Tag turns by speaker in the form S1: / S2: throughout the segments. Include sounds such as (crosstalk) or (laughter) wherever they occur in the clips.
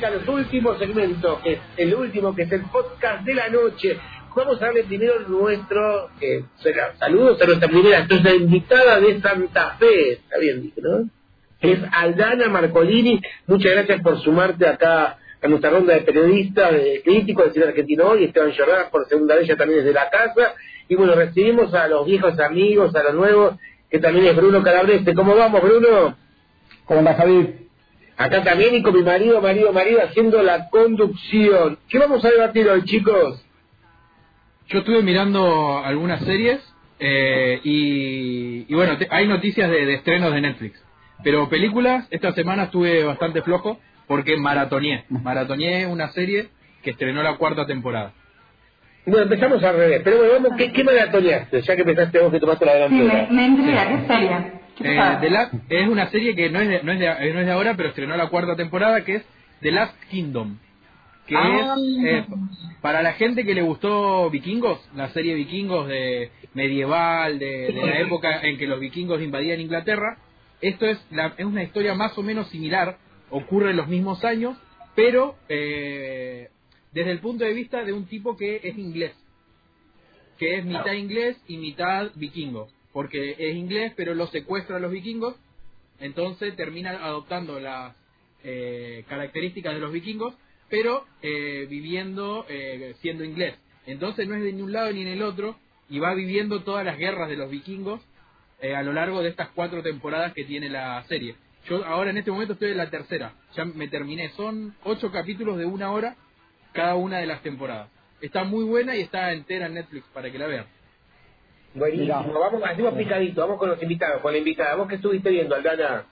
S1: a los últimos segmentos, que es el último, que es el podcast de la noche. Vamos a darle primero nuestro, será, saludos a nuestra primera, nuestra invitada de Santa Fe, está bien dicho, ¿no? Es Aldana Marcolini, muchas gracias por sumarte acá a nuestra ronda de periodistas, de críticos del cine argentino hoy, Esteban Jordan por segunda vez ya también desde la casa, y bueno, recibimos a los viejos amigos, a los nuevos, que también es Bruno Calabrese. ¿Cómo vamos, Bruno?
S2: ¿Cómo andas, Javier?
S1: Acá también y con mi marido, marido, marido haciendo la conducción. ¿Qué vamos a debatir hoy, chicos?
S3: Yo estuve mirando algunas series eh, y, bueno, hay noticias de, estrenos de Netflix. Pero películas, esta semana estuve bastante flojo porque maratoneé. Maratoneé una serie que estrenó la cuarta temporada.
S1: Bueno, empezamos al revés. Pero bueno, vamos, ¿qué, qué maratoneaste? Ya que empezaste vos que tomaste la delantera.
S4: Sí, me, me ¿qué serie?
S3: Eh, The Last, es una serie que no es, de, no, es de, no es de ahora, pero estrenó la cuarta temporada, que es The Last Kingdom. Que ah. es eh, para la gente que le gustó Vikingos, la serie Vikingos de medieval, de, la época en que los vikingos invadían Inglaterra. Esto es, la, es una historia más o menos similar, ocurre en los mismos años, pero eh, desde el punto de vista de un tipo que es inglés, que es mitad inglés y mitad vikingo porque es inglés, pero lo secuestra a los vikingos, entonces termina adoptando las eh, características de los vikingos, pero eh, viviendo, eh, siendo inglés. Entonces no es de ni un lado ni en el otro, y va viviendo todas las guerras de los vikingos a lo largo de estas cuatro temporadas que tiene la serie. Yo ahora en este momento estoy en la tercera, ya me terminé, son ocho capítulos de una hora cada una de las temporadas. Está muy buena y está entera en Netflix para que la vean.
S1: Buenísimo, vamos, hacemos picadito, vamos con los invitados, con la invitada. ¿Vos qué estuviste viendo, Aldana?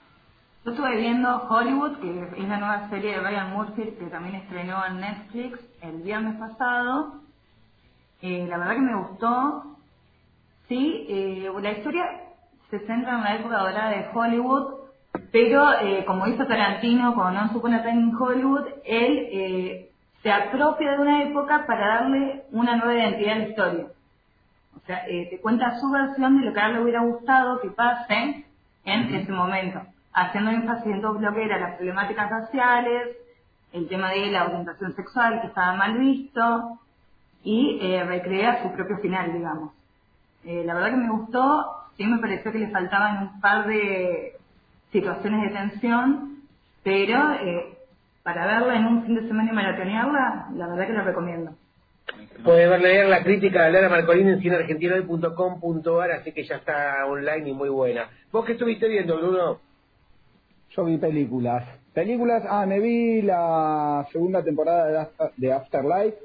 S4: Yo estuve viendo Hollywood, que es la nueva serie de Ryan Murphy, que también estrenó en Netflix el viernes pasado. Eh, la verdad que me gustó. Sí, eh, la historia se centra en la época dorada de Hollywood, pero eh, como hizo Tarantino con No Supone en Hollywood, él se apropia de una época para darle una nueva identidad a la historia. O sea, eh, te cuenta su versión de lo que a él le hubiera gustado que pase en ese momento, haciendo énfasis en todo lo que eran las problemáticas raciales, el tema de la orientación sexual que estaba mal visto y eh, recrea su propio final, digamos. Eh, la verdad que me gustó, sí me pareció que le faltaban un par de situaciones de tensión, pero eh, para verla en un fin de semana y maratonearla, la verdad que la recomiendo.
S1: Puedes leer la crítica de Lara Marcolini en cineargentinohoy.com.ar, así que ya está online y muy buena. ¿Vos qué estuviste viendo, Bruno?
S2: Yo vi películas. Películas, ah, me vi la segunda temporada de, Afterlife,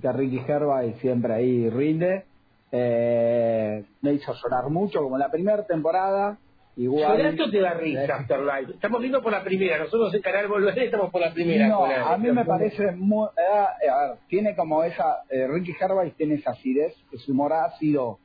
S2: que Ricky Gervais siempre ahí rinde. Eh, me hizo llorar mucho, como la primera temporada. Igual.
S1: te da risa Afterlife? Estamos viendo por la primera, nosotros en Canal Volver estamos por la primera.
S2: No, a mí me parece muy. Eh, a ver, tiene como esa. Eh, Ricky Gervais tiene esa acidez, su humor ácido.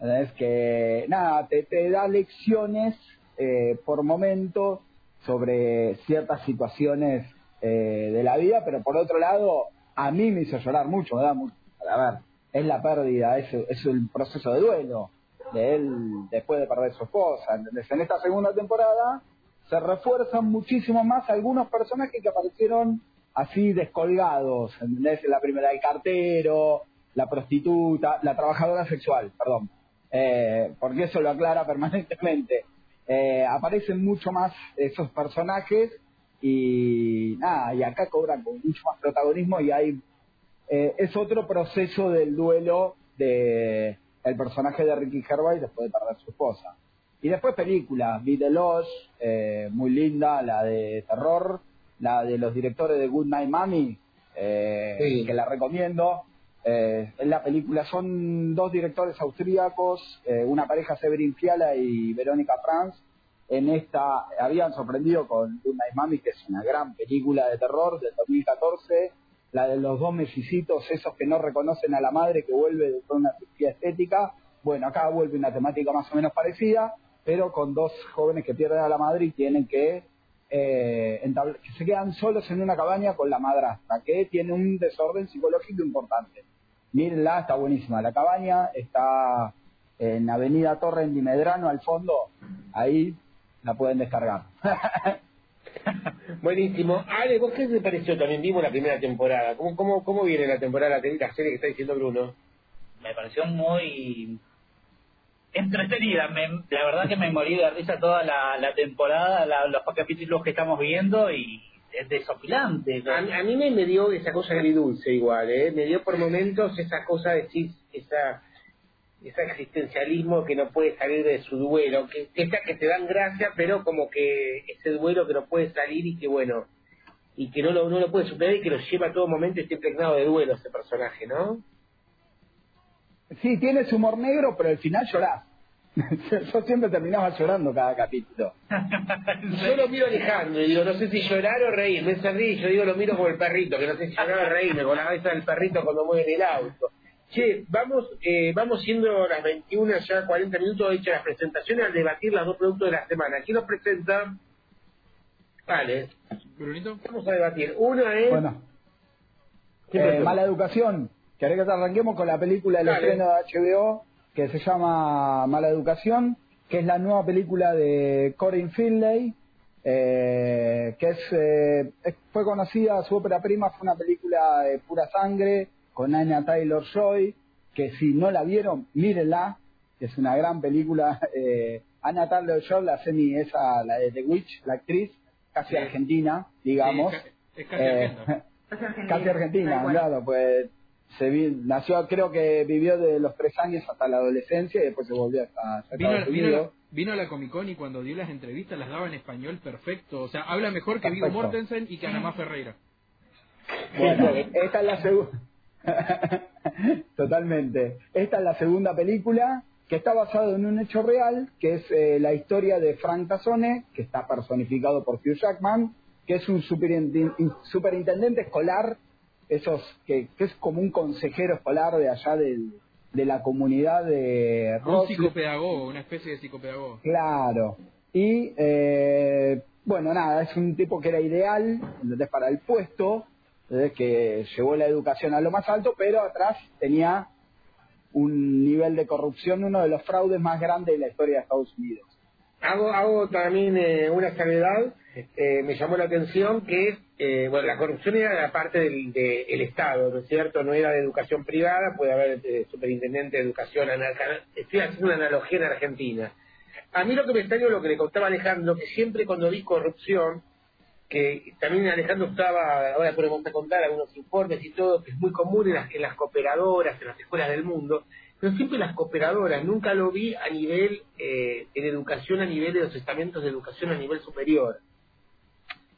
S2: Es que, nada, te, te da lecciones eh, por momento sobre ciertas situaciones de la vida, pero por otro lado, a mí me hizo llorar mucho, da mucho. A ver, es la pérdida, es, es el proceso de duelo de él después de perder su esposa. ¿entendés? En esta segunda temporada se refuerzan muchísimo más algunos personajes que aparecieron así descolgados. ¿entendés? La primera, el cartero, la prostituta, la trabajadora sexual, perdón. Eh, porque eso lo aclara (laughs) permanentemente. Eh, aparecen mucho más esos personajes y nada, y acá cobran con mucho más protagonismo y hay eh, es otro proceso del duelo de el personaje de Ricky Gervais después de perder su esposa. Y después películas, Vi The Lost, eh, muy linda, la de terror, la de los directores de Good Night Mommy, eh, que la recomiendo. Eh, en la película son dos directores austríacos, una pareja Severin Fiala y Verónica Franz. En esta habían sorprendido con Good Night Mommy, que es una gran película de terror del 2014 la de los dos mesicitos, esos que no reconocen a la madre que vuelve de una cirugía estética. Bueno, acá vuelve una temática más o menos parecida, pero con dos jóvenes que pierden a la madre y tienen que, eh, que se quedan solos en una cabaña con la madrastra, que tiene un desorden psicológico importante. Mírenla, está buenísima. La cabaña está en Avenida Torre en Dimedrano, al fondo, ahí la pueden descargar. (laughs) (laughs)
S1: Buenísimo. Ale, ¿vos qué te pareció? También vimos la primera temporada. ¿Cómo, cómo, cómo viene la temporada, la serie que está diciendo Bruno?
S5: Me pareció muy entretenida. Me, la verdad que me morí de risa toda la, la temporada, los capítulos que estamos viendo y es desopilante.
S1: A, a, mí me, me dio esa cosa agridulce igual, ¿eh? Me dio por momentos esa cosa de decir, esa ese existencialismo que no puede salir de su duelo, que, que, que te dan gracia, pero como que ese duelo que no puede salir y que bueno, y que no lo, no lo puede superar y que lo lleva a todo momento y está impregnado de duelo ese personaje, ¿no?
S2: Sí, tiene su humor negro, pero al final llorás. (laughs) Yo siempre terminaba llorando cada capítulo. (laughs)
S1: yo lo miro Alejandro y digo, no sé si llorar o reír. Me y yo digo, lo miro como el perrito, que no sé si llorar o reírme con la cabeza del perrito cuando mueve en el auto. Che, vamos, eh, vamos siendo las 21, ya 40 minutos hechas las presentaciones al debatir los dos productos de la semana. ¿Quién nos presenta? Vale. Vamos a debatir. Uno es...
S2: Bueno. Eh, mala educación. ¿Querés que arranquemos con la película del estreno de HBO que se llama Mala Educación, que es la nueva película de Corinne Finlay, eh, que es, fue conocida, su ópera prima fue una película de pura sangre, con Anya Taylor Joy, que si no la vieron, mírenla, que es una gran película. (laughs) Eh, Anya Taylor Joy, la semi esa, la de The Witch, la actriz, casi argentina, digamos.
S3: es, casi, eh, (laughs)
S2: argentina. casi argentina, claro, pues se nació, creo que vivió de los tres años hasta la adolescencia y después se volvió a
S3: vino, vino, a la Comic Con y cuando dio las entrevistas las daba en español perfecto. O sea, habla mejor que Vigo Mortensen y que Ana Ferreira.
S2: Bueno, esta es la segunda. (laughs) Totalmente. Esta es la segunda película que está basada en un hecho real, que es eh, la historia de Frank Tazzone, que está personificado por Hugh Jackman, que es un superintendente escolar, esos que, es como un consejero escolar de allá de la comunidad de
S3: Un psicopedagogo, una especie de psicopedagogo.
S2: Claro. Y eh, bueno, nada, es un tipo que era ideal, entonces para el puesto, que llevó la educación a lo más alto, pero atrás tenía un nivel de corrupción, uno de los fraudes más grandes de la historia de Estados Unidos.
S1: Hago, hago también eh, una salvedad, eh, me llamó la atención que eh, bueno, la corrupción era la parte del de, Estado, ¿no es cierto? No era de educación privada, puede haber superintendente de educación, estoy haciendo una analogía en Argentina. A mí lo que me extrañó, lo que le contaba Alejandro, que siempre cuando vi corrupción, que también Alejandro estaba, ahora podemos contar algunos informes y todo, que es muy común en las, en las cooperadoras, en las escuelas del mundo, pero siempre las cooperadoras, nunca lo vi a nivel eh, en educación, a nivel de los estamentos de educación a nivel superior,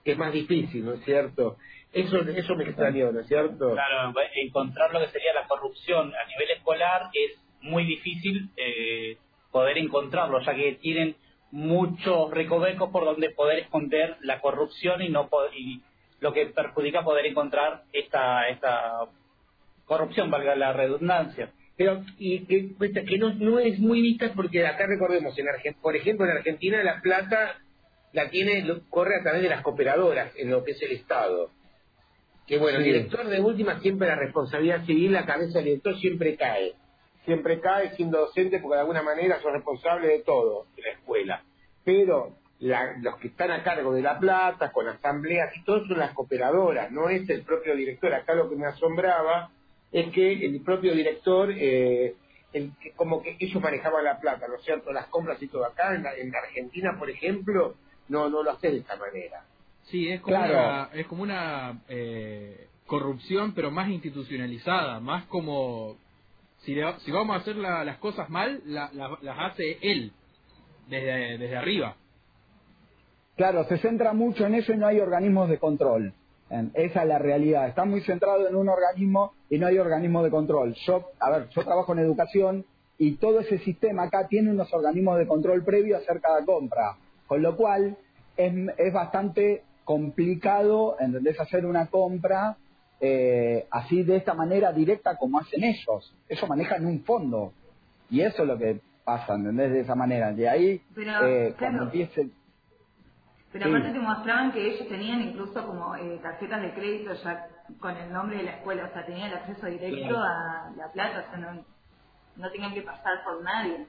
S1: que es más difícil, ¿no es cierto? Eso, eso me extrañó, ¿no es cierto?
S5: Claro, encontrar lo que sería la corrupción a nivel escolar es muy difícil eh, poder encontrarlo, ya que tienen muchos recovecos por donde poder esconder la corrupción y no y lo que perjudica poder encontrar esta esta corrupción valga la redundancia.
S1: Pero y que, que no, no es muy vista porque acá recordemos en por ejemplo en Argentina la plata la tiene corre a través de las cooperadoras en lo que es el estado. Que bueno el director de última siempre la responsabilidad civil la cabeza del director siempre cae. Siempre cae siendo docente porque de alguna manera son responsables de todo. De la escuela. Pero los que están a cargo de la plata, con asambleas y todo, son las cooperadoras, no es el propio director. Acá lo que me asombraba es que el propio director, eh, el, como que ellos manejaban la plata, ¿no es cierto? Las compras y todo. Acá en, la, Argentina, por ejemplo, no no lo hace de esta manera.
S3: Sí, es como una, es como una eh, corrupción, pero más institucionalizada, más como si, si vamos a hacer las cosas mal, las hace él, desde, desde arriba.
S2: Claro, se centra mucho en eso y no hay organismos de control. Esa es la realidad. Está muy centrado en un organismo y no hay organismos de control. Yo, a ver, yo trabajo en educación y todo ese sistema acá tiene unos organismos de control previo a hacer cada compra. Con lo cual es, es bastante complicado, ¿entendés? Hacer una compra eh, así de esta manera directa como hacen ellos. Eso manejan un fondo. Y eso es lo que pasa, ¿entendés? De esa manera. De ahí,
S4: Pero, eh, cuando empiece... Pero aparte te mostraban que ellos tenían incluso como eh, tarjetas de crédito ya con el nombre de la escuela, o sea, tenían acceso directo a la plata, o sea, no, no tenían que pasar por nadie.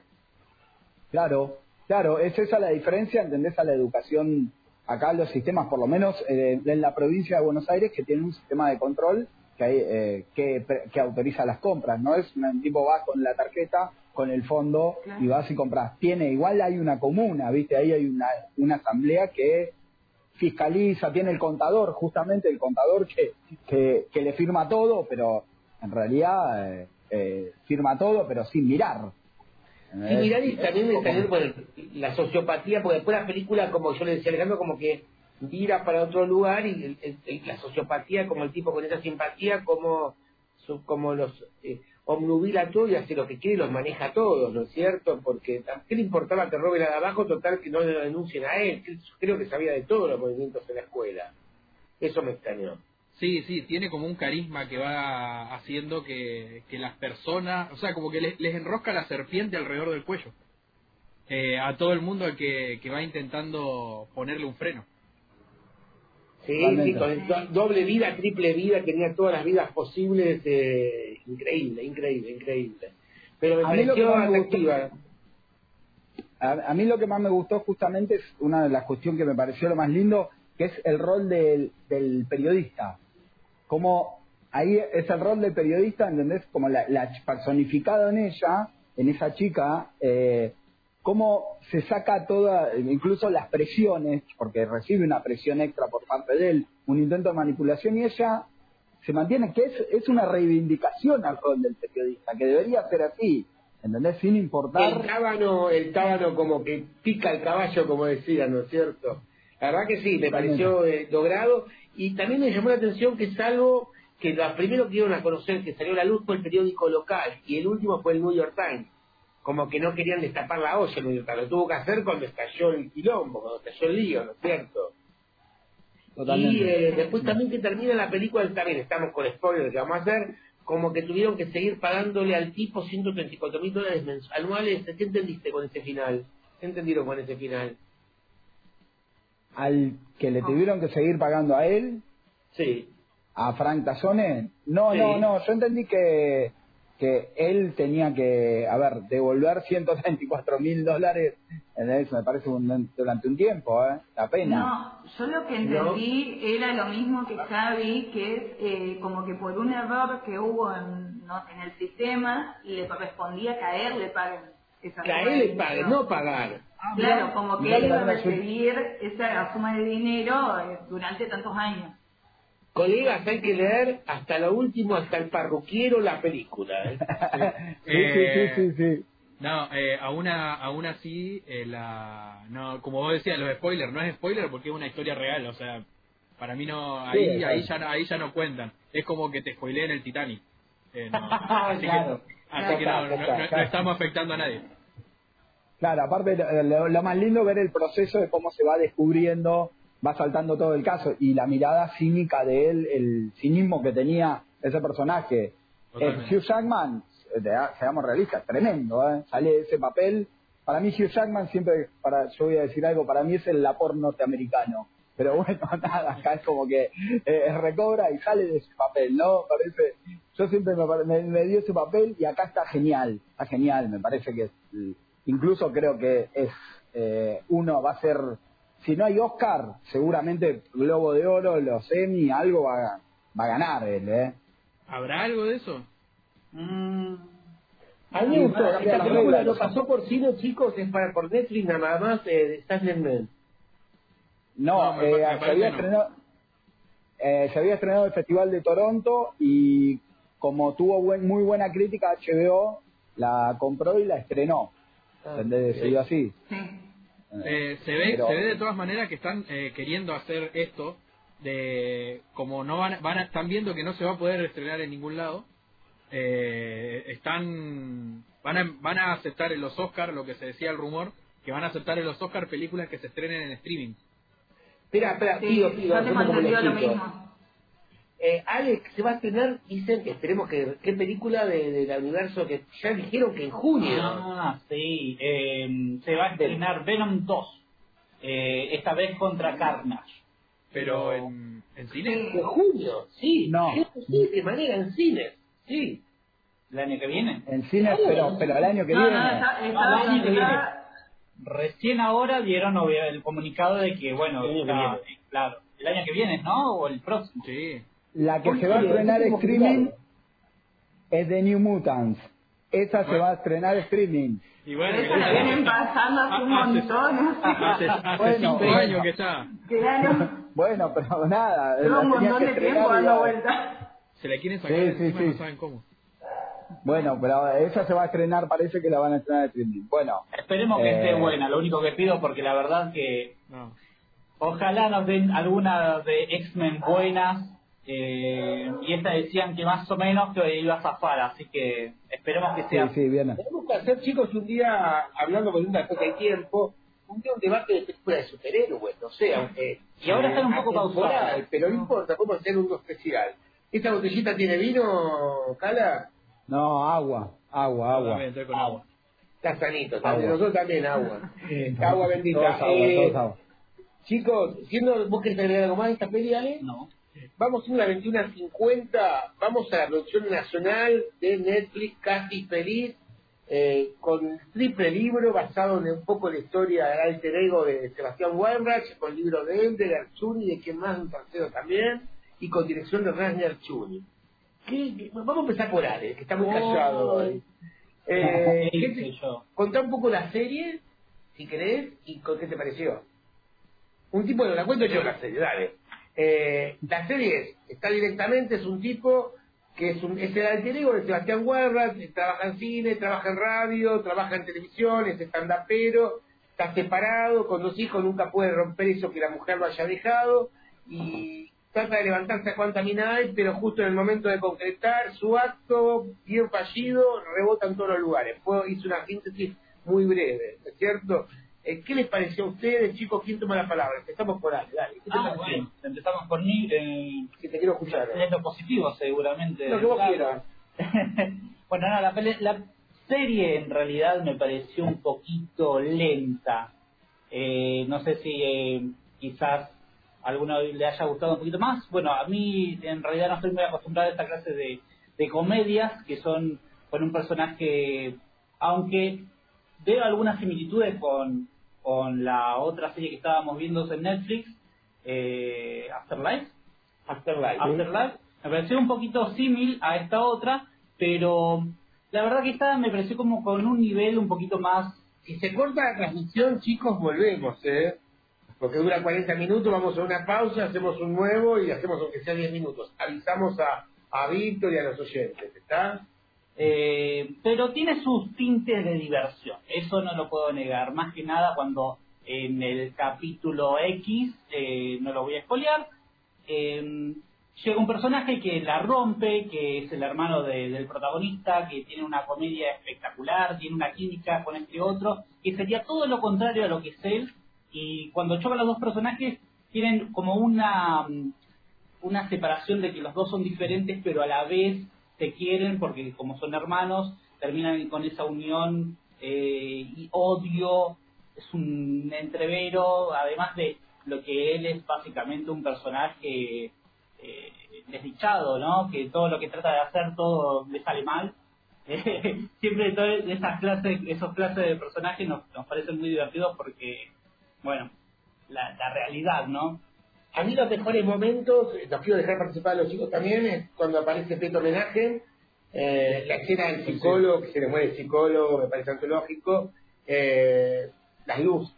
S2: Claro, claro, es esa la diferencia, ¿entendés? A la educación acá los sistemas, por lo menos eh, en la provincia de Buenos Aires, que tienen un sistema de control que, hay, eh, que, que autoriza las compras. No es un tipo vas con la tarjeta, con el fondo y vas y compras. Tiene, igual hay una comuna, ¿viste? Ahí hay una, una asamblea que fiscaliza, tiene el contador, justamente el contador que, que, que le firma todo, pero en realidad eh, eh, firma todo, pero sin mirar.
S1: Sin mirar y también de tener bueno, la sociopatía, porque después la película, como yo le decía Alejandro, como que mira para otro lugar y la sociopatía, como el tipo con esa simpatía, como, como los eh, omnubila todo y hace lo que quiere los maneja a todos, ¿no es cierto? Porque ¿qué le importaba que robe la de abajo? Total, que no le denuncien a él. Creo que sabía de todos los movimientos en la escuela. Eso me extrañó.
S3: Sí, sí, tiene como un carisma que va haciendo que, que las personas, o sea, como que les, enrosca la serpiente alrededor del cuello. Eh, a todo el mundo que, que va intentando ponerle un freno.
S1: Sí, sí, con doble vida, triple vida, tenía todas las vidas posibles, eh, increíble, increíble, increíble. Pero me pareció atractiva.
S2: A, mí lo que más me gustó justamente es una de las cuestiones que me pareció lo más lindo, que es el rol del, del periodista como ahí es el rol del periodista, ¿entendés? Como la, personificado en ella, en esa chica, eh, cómo se saca toda, incluso las presiones, porque recibe una presión extra por parte de él, un intento de manipulación y ella se mantiene, que es, es una reivindicación al rol del periodista, que debería ser así, ¿entendés? Sin importar...
S1: El tábano, el tábano como que pica el caballo, como decía, ¿no es cierto? La verdad que sí, me pareció eh, logrado y también me llamó la atención que es algo que los primeros que dieron a conocer que salió a la luz fue el periódico local y el último fue el New York Times. Como que no querían destapar la olla. Lo tuvo que hacer cuando estalló el quilombo, cuando estalló el lío, ¿no es cierto? Y eh, después también que termina la película, también estamos con spoilers que vamos a hacer, como que tuvieron que seguir pagándole al tipo 134 mil dólares anuales. ¿Qué entendiste con ese final? ¿Qué entendieron con ese final?
S2: al que le tuvieron que seguir pagando a él,
S1: sí.
S2: a Frank Tassone, no, no, no, yo entendí que, que él tenía que, a ver, devolver 134 mil dólares, eso me parece durante un tiempo, ¿eh? la pena.
S4: No, yo lo que entendí era lo mismo que Javi, que es eh, como que por un error que hubo en, en el sistema, le correspondía caer, le paguen.
S1: Esa caer le paguen, no pagar.
S4: Ah, claro, como que él iba a recibir esa suma de dinero eh, durante tantos años.
S1: Colegas, hay que leer hasta lo último, hasta el parroquiero, la película. ¿eh? (laughs)
S3: sí, sí, sí, sí, No, eh, aún, aún así, eh, la, no, como vos decías, los spoilers, no es spoiler porque es una historia real, o sea, para mí no, ahí, ahí, ya, ahí ya no cuentan. Es como que te spoileen el Titanic. (laughs) así que, así que no, no estamos afectando a nadie.
S2: Claro, aparte lo, más lindo ver el proceso de cómo se va descubriendo, va saltando todo el caso y la mirada cínica de él, el cinismo que tenía ese personaje. El Hugh Jackman, seamos realistas, tremendo, ¿eh? sale de ese papel. Para mí Hugh Jackman siempre, para, yo voy a decir algo, para mí es el lapor norteamericano. Pero bueno, (laughs) nada, acá es como que eh, recobra y sale de ese papel, ¿no? Parece, yo siempre me, me, dio ese papel y acá está genial, está genial, me parece que es incluso creo que es eh, uno va a ser, si no hay Oscar, seguramente Globo de Oro, los Emmy, algo va, a, va a ganar él, ¿eh?
S3: ¿Habrá algo de eso?
S1: Mm. A mí me gustó, esta película no pasó por cine, chicos, es para por Netflix nada más, eh, de
S2: No, eh, se, había estrenado, eh, se había estrenado el Festival de Toronto y como tuvo buen, muy buena crítica, HBO la compró y la estrenó. Ah, así.
S3: Eh, se ve se ve de todas maneras que están eh, queriendo hacer esto de como no van, van están viendo que no se va a poder estrenar en ningún lado eh, están van a, van a aceptar en los Oscars lo que se decía el rumor que van a aceptar en los Oscars películas que se estrenen en streaming.
S1: Espera espera pido pido lo mismo eh, Alex se va a estrenar, dicen que esperemos que, ¿qué película de, del universo que ya dijeron que en junio?
S5: Ah, sí, eh, se va a estrenar Venom 2, eh, esta vez contra Carnage.
S3: Pero en, en cine.
S1: En junio, sí.
S2: No.
S1: Sí, de manera en cine, sí.
S5: ¿El año que viene?
S2: En cine, pero, pero el año que viene.
S4: No, está, está,
S5: recién ahora dieron el comunicado de que, bueno, claro, el año que viene, ¿no? O el próximo.
S3: Sí.
S2: La que se va a estrenar streaming es de New Mutants. Esa se va a estrenar streaming.
S4: Y bueno, eso la vienen pasando hace un montón.
S3: Hace, hace cinco años que está.
S2: Bueno, pero nada.
S4: Lleva un montón de tiempo dando vuelta.
S3: Se la quieren sacar, sí, sí, sí. no saben cómo.
S2: Bueno, pero esa se va a estrenar, parece que la van a estrenar streaming. Bueno.
S5: Esperemos que esté eh, buena, lo único que pido, porque la verdad que... No. Ojalá nos den alguna de X-Men buenas. Eh, y esta decían que más o menos que iba a zafar, así que esperemos que sea.
S2: Sí, sí, bien.
S1: Tenemos que hacer, chicos, un día, hablando con una cosa de tiempo, un día un debate de películas de superhéroes, no sé, aunque.
S5: Y ahora están un poco pausadas.
S1: Pero no importa, podemos hacer un especial. ¿Esta botellita tiene vino, Cala?
S2: No, agua, agua, agua.
S1: agua. Está sanito, nosotros también agua. (laughs) agua bendita. eh, Chicos, siendo, ¿vos querés agregar algo más de esta peli, Ale?
S5: No.
S1: Vamos a una 21.50, vamos a la producción nacional de Netflix, casi feliz, eh, con el triple libro basado en un poco la historia del alter ego de Sebastián Weinreich, con el libro de él, de Garchuni, de quien más, un tercero también, y con dirección de Ragnar Chuni. Vamos a empezar por Ale, que está muy callado hoy. Eh, (laughs) contá un poco la serie, si querés, y con qué te pareció. Un tipo, de la cuento yo la serie, dale. Eh, la serie está directamente, es un tipo que es, un, es el alter ego de Sebastián Guerra, trabaja en cine, trabaja en radio, trabaja en televisión, es estandapero, está separado, con dos hijos, nunca puede romper eso que la mujer lo haya dejado, y trata de levantarse a cuanta mina hay, pero justo en el momento de concretar su acto, bien fallido, rebota en todos los lugares. Fue, hizo una síntesis muy breve, ¿es cierto? Eh, ¿Qué les pareció a ustedes, chicos? ¿Quién toma la palabra? Empezamos por Ale, dale.
S5: ah, bueno, empezamos por mí. Eh,
S1: que te quiero escuchar.
S5: Es lo positivo, seguramente.
S1: Lo que vos quieras. (laughs)
S5: bueno, nada, la, la, serie en realidad me pareció un poquito lenta. Eh, no sé si eh, quizás a alguno le haya gustado un poquito más. Bueno, a mí en realidad no estoy muy acostumbrado a esta clase de, de comedias que son con un personaje, aunque veo algunas similitudes con, con la otra serie que estábamos viendo en Netflix, eh, Afterlife.
S1: Afterlife.
S5: Afterlife. Me pareció un poquito símil a esta otra, pero la verdad que esta me pareció como con un nivel un poquito más...
S1: Si se corta la transmisión, chicos, volvemos, ¿eh? Porque dura 40 minutos, vamos a una pausa, hacemos un nuevo y hacemos aunque sea 10 minutos. Avisamos a, a Víctor y a los oyentes, ¿está?
S5: Eh, pero tiene sus tintes de diversión, eso no lo puedo negar, más que nada cuando en el capítulo X, eh, no lo voy a espolear, eh, llega un personaje que la rompe, que es el hermano del protagonista, que tiene una comedia espectacular, tiene una química con este otro, que sería todo lo contrario a lo que es él, y cuando chocan los dos personajes tienen como una, una separación de que los dos son diferentes, pero a la vez se quieren porque como son hermanos, terminan con esa unión eh, y odio, es un entrevero, además de lo que él es básicamente un personaje eh, desdichado, ¿no? Que todo lo que trata de hacer, todo le sale mal. (laughs) siempre todas esas clases, esos clases de personajes nos, nos parecen muy divertidos porque, bueno, la, la realidad, ¿no?
S1: A mí los mejores momentos, los quiero dejar participar a los chicos también, es cuando aparece Peto Homenaje, eh, la escena del psicólogo, que se le muere el psicólogo, me parece antológico, eh, las luces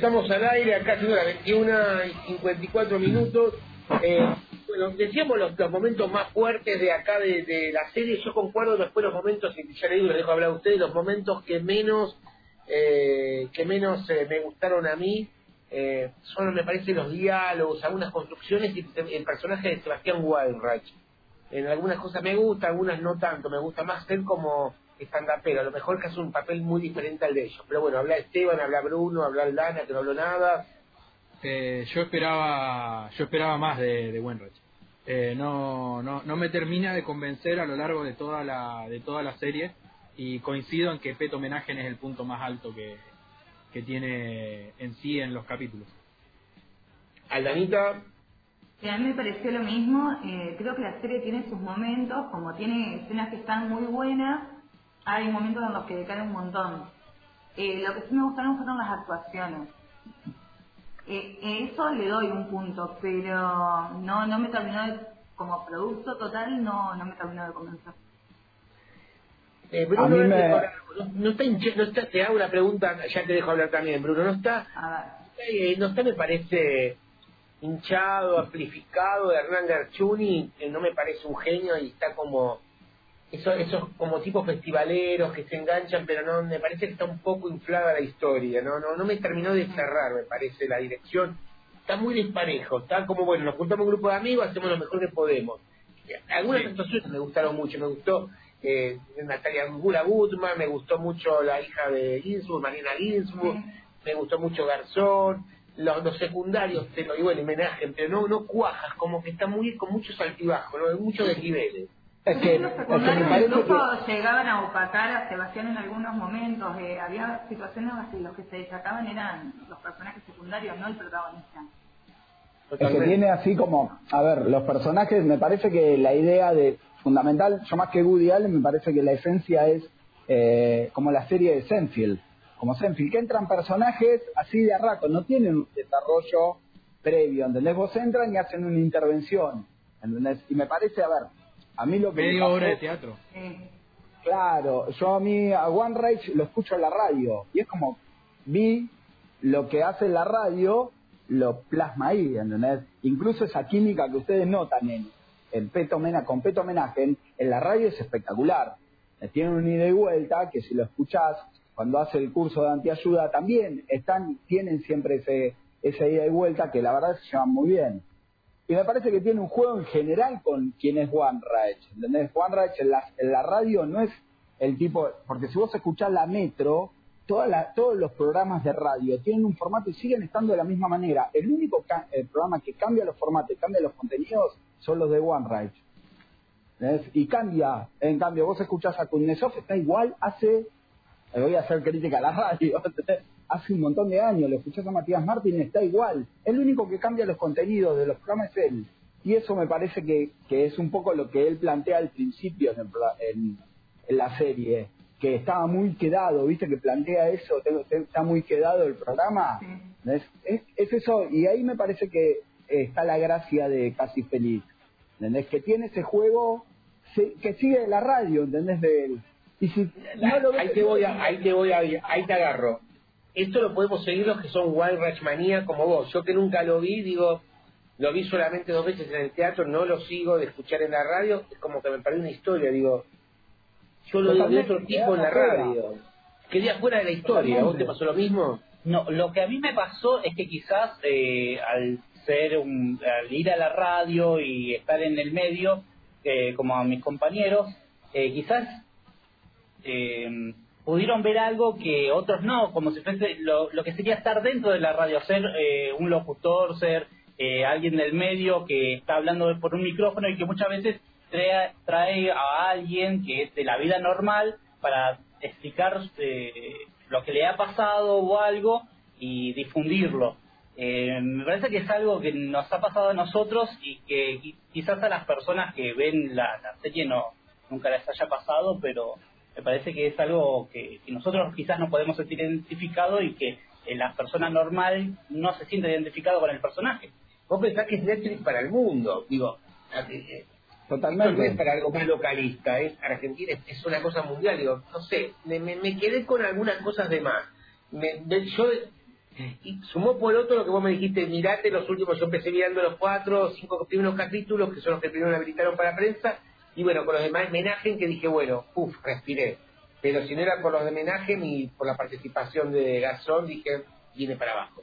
S1: estamos al aire, acá siendo las 21 y 54 minutos. Eh, bueno, decíamos los, momentos más fuertes de acá de, la serie. Yo concuerdo después los momentos, y ya le digo, les dejo hablar a ustedes, los momentos que menos eh, que menos eh, me gustaron a mí eh, son, me parece, los diálogos, algunas construcciones y el personaje de Sebastián Wildreich. En algunas cosas me gusta, algunas no tanto. Me gusta más él como pero A lo mejor que hace un papel muy diferente al de ellos. Pero bueno, habla Esteban, habla Bruno, habla Aldana, que no habló nada.
S3: Eh, yo esperaba yo esperaba más de, de Wenrich. Eh, no, no, no me termina de convencer a lo largo de toda la, de toda la serie y coincido en que Peto Homenaje es el punto más alto que, que tiene en sí en los capítulos.
S1: Aldanita.
S4: a mí me pareció lo mismo. Eh, creo que la serie tiene sus momentos, como tiene escenas que están muy buenas, hay momentos en los que decae un montón. Eh, lo que sí me gustaron fueron las actuaciones. Eh, eso le doy un punto, pero no no me terminó de, como producto total, no, no me terminó de convencer.
S1: Eh, Bruno, no, está no está, te hago una pregunta, ya te dejo hablar también, Bruno, no está, eh, no está, me parece, hinchado, amplificado, Hernán Garchuni, que no me parece un genio y está como esos, esos como tipos festivaleros que se enganchan, pero no me parece que está un poco inflada la historia, no no no me terminó de cerrar, me parece la dirección está muy disparejo, está como bueno, nos juntamos un grupo de amigos, hacemos lo mejor que podemos. Algunas situaciones me gustaron mucho, me gustó eh, Natalia Gula Gutman, me gustó mucho la hija de Ginsburg, Marina Ginsburg, me gustó mucho Garzón, los, los secundarios, te lo digo el homenaje, pero no no cuajas, como que está muy con muchos altibajos, ¿no? muchos desniveles.
S4: Es que, los secundarios incluso llegaban a opacar a Sebastián en algunos momentos. Eh, había situaciones en las que los que se destacaban eran los personajes secundarios, no el protagonista.
S2: Es que tiene así como, a ver, los personajes, me parece que la idea de fundamental, yo más que Woody Allen, me parece que la esencia es eh, como la serie de Senfield, como Senfield, que entran personajes así de a rato, no tienen un desarrollo previo, ¿entendés? Vos entran y hacen una intervención, ¿entendés? Y me parece, a ver, a mí lo que...
S3: Media hora de teatro.
S2: Claro, yo a mí, a One Rage lo escucho en la radio, y es como, vi lo que hace en la radio, lo plasma ahí, ¿entendés? Incluso esa química que ustedes notan en el Peto Mena, con Peto Homenaje en la radio es espectacular. Tiene un ida y vuelta que si lo escuchás cuando hace el curso de antiayuda también están tienen siempre ese esa ida y vuelta que la verdad se llevan muy bien. Y me parece que tiene un juego en general con quien es Juan Raech. ¿Entendés? Juan Raech en la, en la radio no es el tipo, porque si vos escuchás la metro, toda la, todos los programas de radio tienen un formato y siguen estando de la misma manera. El único el programa que cambia los formatos y cambia los contenidos son los de OneRide. Y cambia, en cambio, vos escuchás a Kuznetsov, está igual hace, voy a hacer crítica a la radio, (laughs) hace un montón de años, lo escuchás a Matías Martín, está igual. El único que cambia los contenidos de los programas es él. Y eso me parece que, que es un poco lo que él plantea al principio en, en, la serie, que estaba muy quedado, viste que plantea eso, está muy quedado el programa. Es, es, eso, y ahí me parece que está la gracia de Casi Feliz. ¿Entendés? Que tiene ese juego que sigue la radio, ¿entendés? De él. Y si
S1: ahí te voy a, ahí te voy a, ahí te agarro. Esto lo podemos seguir los que son Wild Rush Manía como vos. Yo que nunca lo vi, digo, lo vi solamente dos veces en el teatro, no lo sigo de escuchar en la radio, es como que me perdí una historia, digo, yo lo vi de otro tipo en la radio. Quería fuera de la historia, ¿vos te pasó lo mismo?
S5: No, lo que a mí me pasó es que quizás eh, al ser un, al ir a la radio y estar en el medio, eh, como a mis compañeros, eh, quizás eh, pudieron ver algo que otros no, como si fuese lo, lo que sería estar dentro de la radio, ser un locutor, ser alguien del medio que está hablando por un micrófono y que muchas veces trae, trae a alguien que es de la vida normal para explicar lo que le ha pasado o algo y difundirlo. Eh, me parece que es algo que nos ha pasado a nosotros y que quizás a las personas que ven la, serie no nunca les haya pasado, pero me parece que es algo que, nosotros quizás no podemos sentir identificado y que eh, la persona normal no se siente identificado con el personaje.
S1: Vos pensás que es Netflix para el mundo, digo, eh,
S2: Totalmente.
S1: Esto no es para algo más localista, es Argentina, es, es una cosa mundial. Digo, no sé, me, me, me quedé con algunas cosas de más. Me, me- yo y sumó por otro lo que vos me dijiste, mirate los últimos, yo empecé mirando los cuatro o cinco primeros capítulos, que son los que primero me habilitaron para prensa, y bueno, con los demás Menagen, que dije, bueno, uff, respiré. Pero si no era por los de Menagen y por la participación de Garzón, dije, viene para abajo.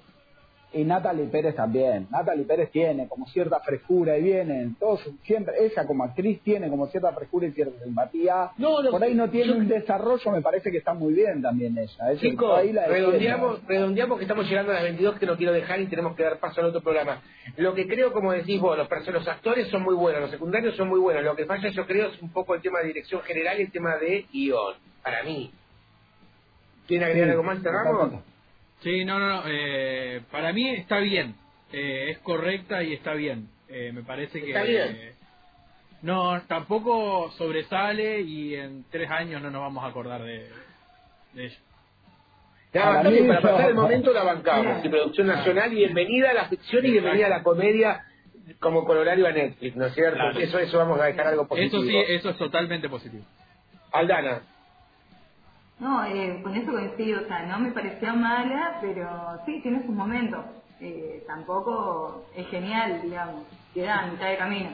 S2: Y Natalie Pérez también. Natalie Pérez tiene como cierta frescura y vienen todos siempre, ella como actriz tiene como cierta frescura y cierta simpatía.
S1: No, no,
S2: Por ahí no tiene
S1: yo-
S2: un desarrollo, me parece que está muy bien también ella.
S1: Chicos, redondeamos, redondeamos que estamos llegando a las 22 que no quiero dejar y tenemos que dar paso al otro programa. Lo que creo, como decís vos, los, los actores son muy buenos, los secundarios son muy buenos. Lo que falla, yo creo, es un poco el tema de dirección general y el tema de guion, para mí. ¿Quieren agregar
S2: Sí,
S1: algo más, cerramos?
S3: Sí, no, no, no. eh, para mí está bien. Eh, es correcta y está bien. Eh, me parece que.
S1: Está bien.
S3: no, tampoco sobresale y en tres años no nos vamos a acordar de, de ella.
S2: Para
S1: bastante,
S2: mí
S1: para pasar el momento la bancamos. Y producción nacional, bienvenida a la ficción y bienvenida a la comedia como colorario a Netflix, ¿no es cierto?
S5: Claro.
S1: Eso, eso vamos a dejar algo positivo.
S3: Eso sí, eso es totalmente positivo.
S1: Aldana,
S4: No, eh, con eso coincido, o sea, no me pareció mala, pero sí, tiene sus momentos. Eh, tampoco es genial, digamos, queda a mitad de camino.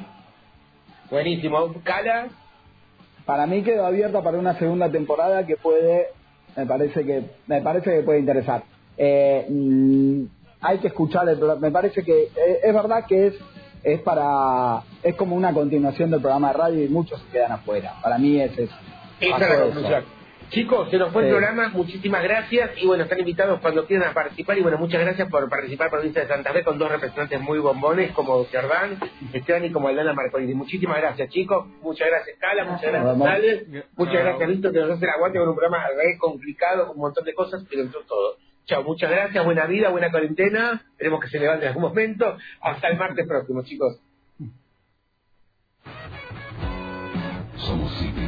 S1: buenísimo. Cala,
S2: Para mí quedó abierta para una segunda temporada que puede, me parece que, me parece que puede interesar. Eh, mm, hay que escuchar el programa. Me parece que eh, es verdad que es es para es como una continuación del programa de radio y muchos se quedan afuera. Para mí es
S1: Esa
S2: pasó
S1: es la
S2: eso.
S1: conclusión. Chicos, se nos fue el programa, muchísimas gracias y bueno, están invitados cuando quieran a participar y bueno, muchas gracias por participar por Provincia de Santa Fe con dos representantes muy bombones como Jardán, Esteban y como Aldana Marcolini. Muchísimas gracias chicos, muchas gracias Cala, muchas gracias
S2: Nos vemos.
S1: Ale, muchas gracias Víctor que nos hace el aguante con un programa re complicado, con un montón de cosas, pero entró todo. Chao, muchas gracias, buena vida, buena cuarentena, esperemos que se levante en algún momento. Hasta el martes próximo chicos.
S6: Somos.